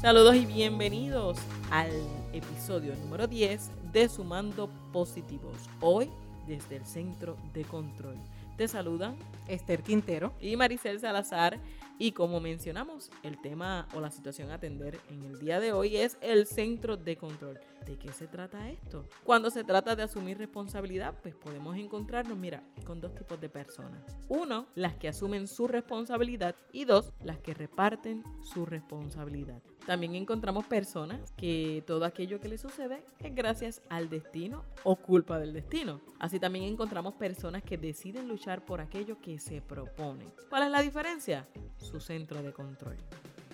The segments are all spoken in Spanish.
Saludos y bienvenidos al episodio número 10 de Sumando Positivos. Hoy desde el Centro de Control. Te saludan Esther Quintero y Maricel Salazar. Y como mencionamos, el tema o la situación a atender en el día de hoy es el centro de control. ¿De qué se trata esto? Cuando se trata de asumir responsabilidad, pues podemos encontrarnos, mira, con dos tipos de personas. Uno, las que asumen su responsabilidad y dos, las que reparten su responsabilidad. También encontramos personas que todo aquello que les sucede es gracias al destino o culpa del destino. Así también encontramos personas que deciden luchar por aquello que se proponen. ¿Cuál es la diferencia? Su centro de control.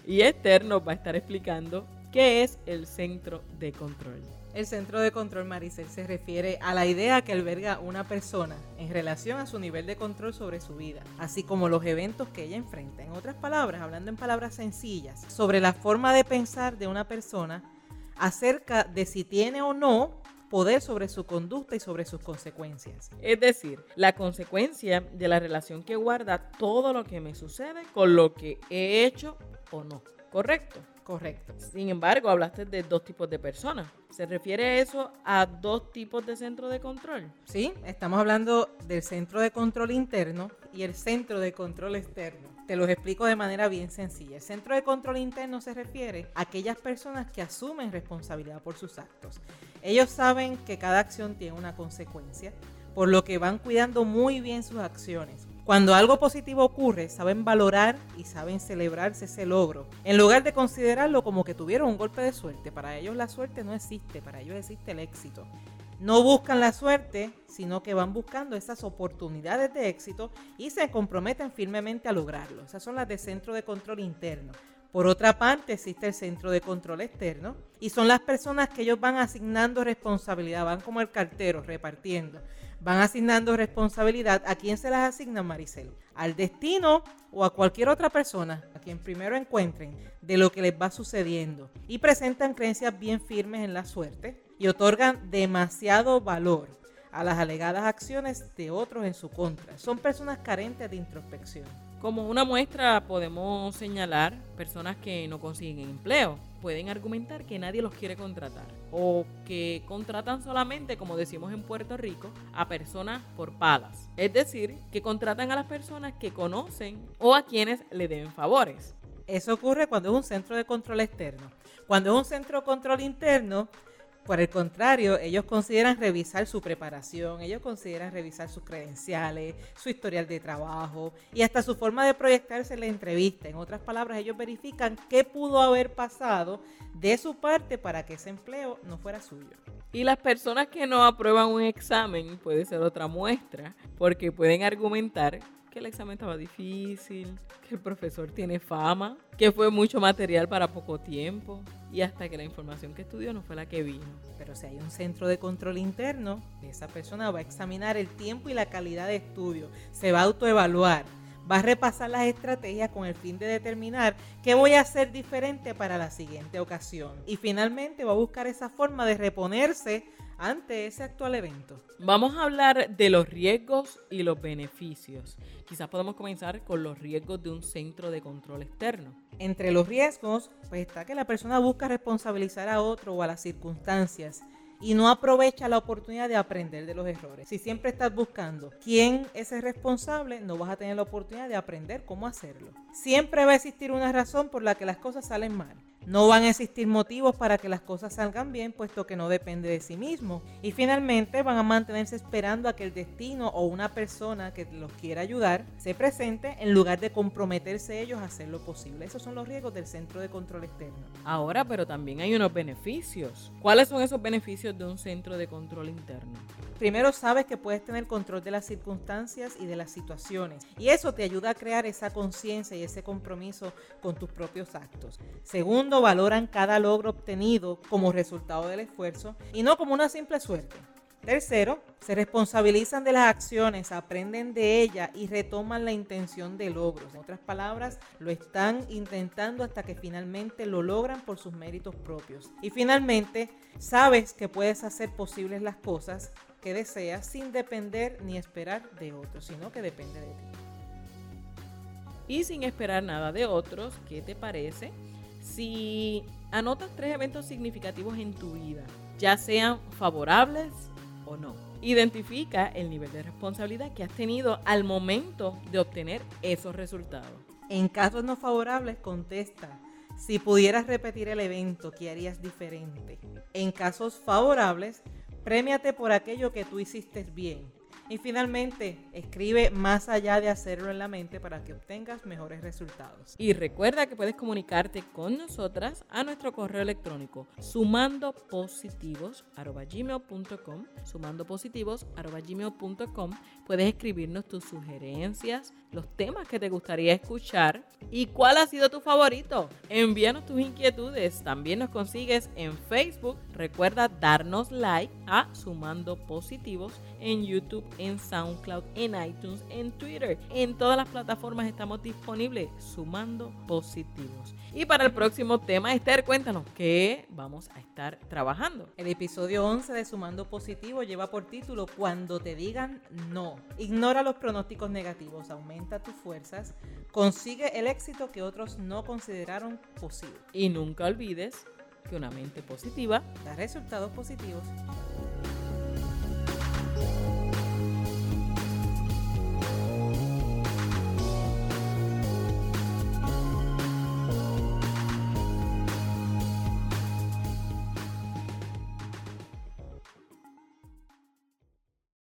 Y Esther nos va a estar explicando qué es el centro de control. El centro de control, Maricel, se refiere a la idea que alberga una persona en relación a su nivel de control sobre su vida, así como los eventos que ella enfrenta. En otras palabras, hablando en palabras sencillas, sobre la forma de pensar de una persona acerca de si tiene o no poder sobre su conducta y sobre sus consecuencias. Es decir, la consecuencia de la relación que guarda todo lo que me sucede con lo que he hecho o no. ¿Correcto? Correcto. Sin embargo, hablaste de dos tipos de personas. ¿Se refiere eso a dos tipos de centro de control? Sí, estamos hablando del centro de control interno y el centro de control externo. Te los explico de manera bien sencilla. El centro de control interno se refiere a aquellas personas que asumen responsabilidad por sus actos. Ellos saben que cada acción tiene una consecuencia, por lo que van cuidando muy bien sus acciones cuando algo positivo ocurre, saben valorar y saben celebrarse ese logro, en lugar de considerarlo como que tuvieron un golpe de suerte. Para ellos la suerte no existe, para ellos existe el éxito. No buscan la suerte, sino que van buscando esas oportunidades de éxito y se comprometen firmemente a lograrlo. Esas son las de centro de control interno. Por otra parte, existe el centro de control externo y son las personas que ellos van asignando responsabilidad, van como el cartero repartiendo van asignando responsabilidad. ¿A quién se las asigna Maricel? Al destino o a cualquier otra persona, a quien primero encuentren de lo que les va sucediendo. Y presentan creencias bien firmes en la suerte y otorgan demasiado valor a las alegadas acciones de otros en su contra. Son personas carentes de introspección. Como una muestra podemos señalar personas que no consiguen empleo. Pueden argumentar que nadie los quiere contratar o que contratan solamente, como decimos en Puerto Rico, a personas por palas. Es decir, que contratan a las personas que conocen o a quienes le deben favores. Eso ocurre cuando es un centro de control externo. Cuando es un centro de control interno, por el contrario, ellos consideran revisar su preparación, ellos consideran revisar sus credenciales, su historial de trabajo y hasta su forma de proyectarse en la entrevista. En otras palabras, ellos verifican qué pudo haber pasado de su parte para que ese empleo no fuera suyo. Y las personas que no aprueban un examen puede ser otra muestra, porque pueden argumentar que el examen estaba difícil, que el profesor tiene fama, que fue mucho material para poco tiempo y hasta que la información que estudió no fue la que vino. Pero si hay un centro de control interno, esa persona va a examinar el tiempo y la calidad de estudio, se va a autoevaluar, va a repasar las estrategias con el fin de determinar qué voy a hacer diferente para la siguiente ocasión y finalmente va a buscar esa forma de reponerse ante ese actual evento. Vamos a hablar de los riesgos y los beneficios. Quizás podemos comenzar con los riesgos de un centro de control externo. Entre los riesgos, pues está que la persona busca responsabilizar a otro o a las circunstancias y no aprovecha la oportunidad de aprender de los errores. Si siempre estás buscando quién es el responsable, no vas a tener la oportunidad de aprender cómo hacerlo. Siempre va a existir una razón por la que las cosas salen mal. No van a existir motivos para que las cosas salgan bien, puesto que no depende de sí mismo. Y finalmente van a mantenerse esperando a que el destino o una persona que los quiera ayudar se presente en lugar de comprometerse ellos a hacer lo posible. Esos son los riesgos del centro de control externo. Ahora, pero también hay unos beneficios. ¿Cuáles son esos beneficios de un centro de control interno? Primero sabes que puedes tener control de las circunstancias y de las situaciones. Y eso te ayuda a crear esa conciencia y ese compromiso con tus propios actos. Segundo, valoran cada logro obtenido como resultado del esfuerzo y no como una simple suerte. Tercero, se responsabilizan de las acciones, aprenden de ellas y retoman la intención de logros. En otras palabras, lo están intentando hasta que finalmente lo logran por sus méritos propios. Y finalmente, sabes que puedes hacer posibles las cosas que deseas sin depender ni esperar de otros, sino que depende de ti. Y sin esperar nada de otros, ¿qué te parece? Si anotas tres eventos significativos en tu vida, ya sean favorables o no, identifica el nivel de responsabilidad que has tenido al momento de obtener esos resultados. En casos no favorables, contesta. Si pudieras repetir el evento, ¿qué harías diferente? En casos favorables, Premiate por aquello que tú hiciste bien. Y finalmente, escribe más allá de hacerlo en la mente para que obtengas mejores resultados. Y recuerda que puedes comunicarte con nosotras a nuestro correo electrónico sumandopositivos.gmail.com sumandopositivos.gmail.com Puedes escribirnos tus sugerencias, los temas que te gustaría escuchar y cuál ha sido tu favorito. Envíanos tus inquietudes. También nos consigues en Facebook. Recuerda darnos like a Sumando Positivos en YouTube en SoundCloud, en iTunes, en Twitter. En todas las plataformas estamos disponibles sumando positivos. Y para el próximo tema, Esther, cuéntanos qué vamos a estar trabajando. El episodio 11 de Sumando Positivo lleva por título Cuando te digan no. Ignora los pronósticos negativos, aumenta tus fuerzas, consigue el éxito que otros no consideraron posible. Y nunca olvides que una mente positiva da resultados positivos.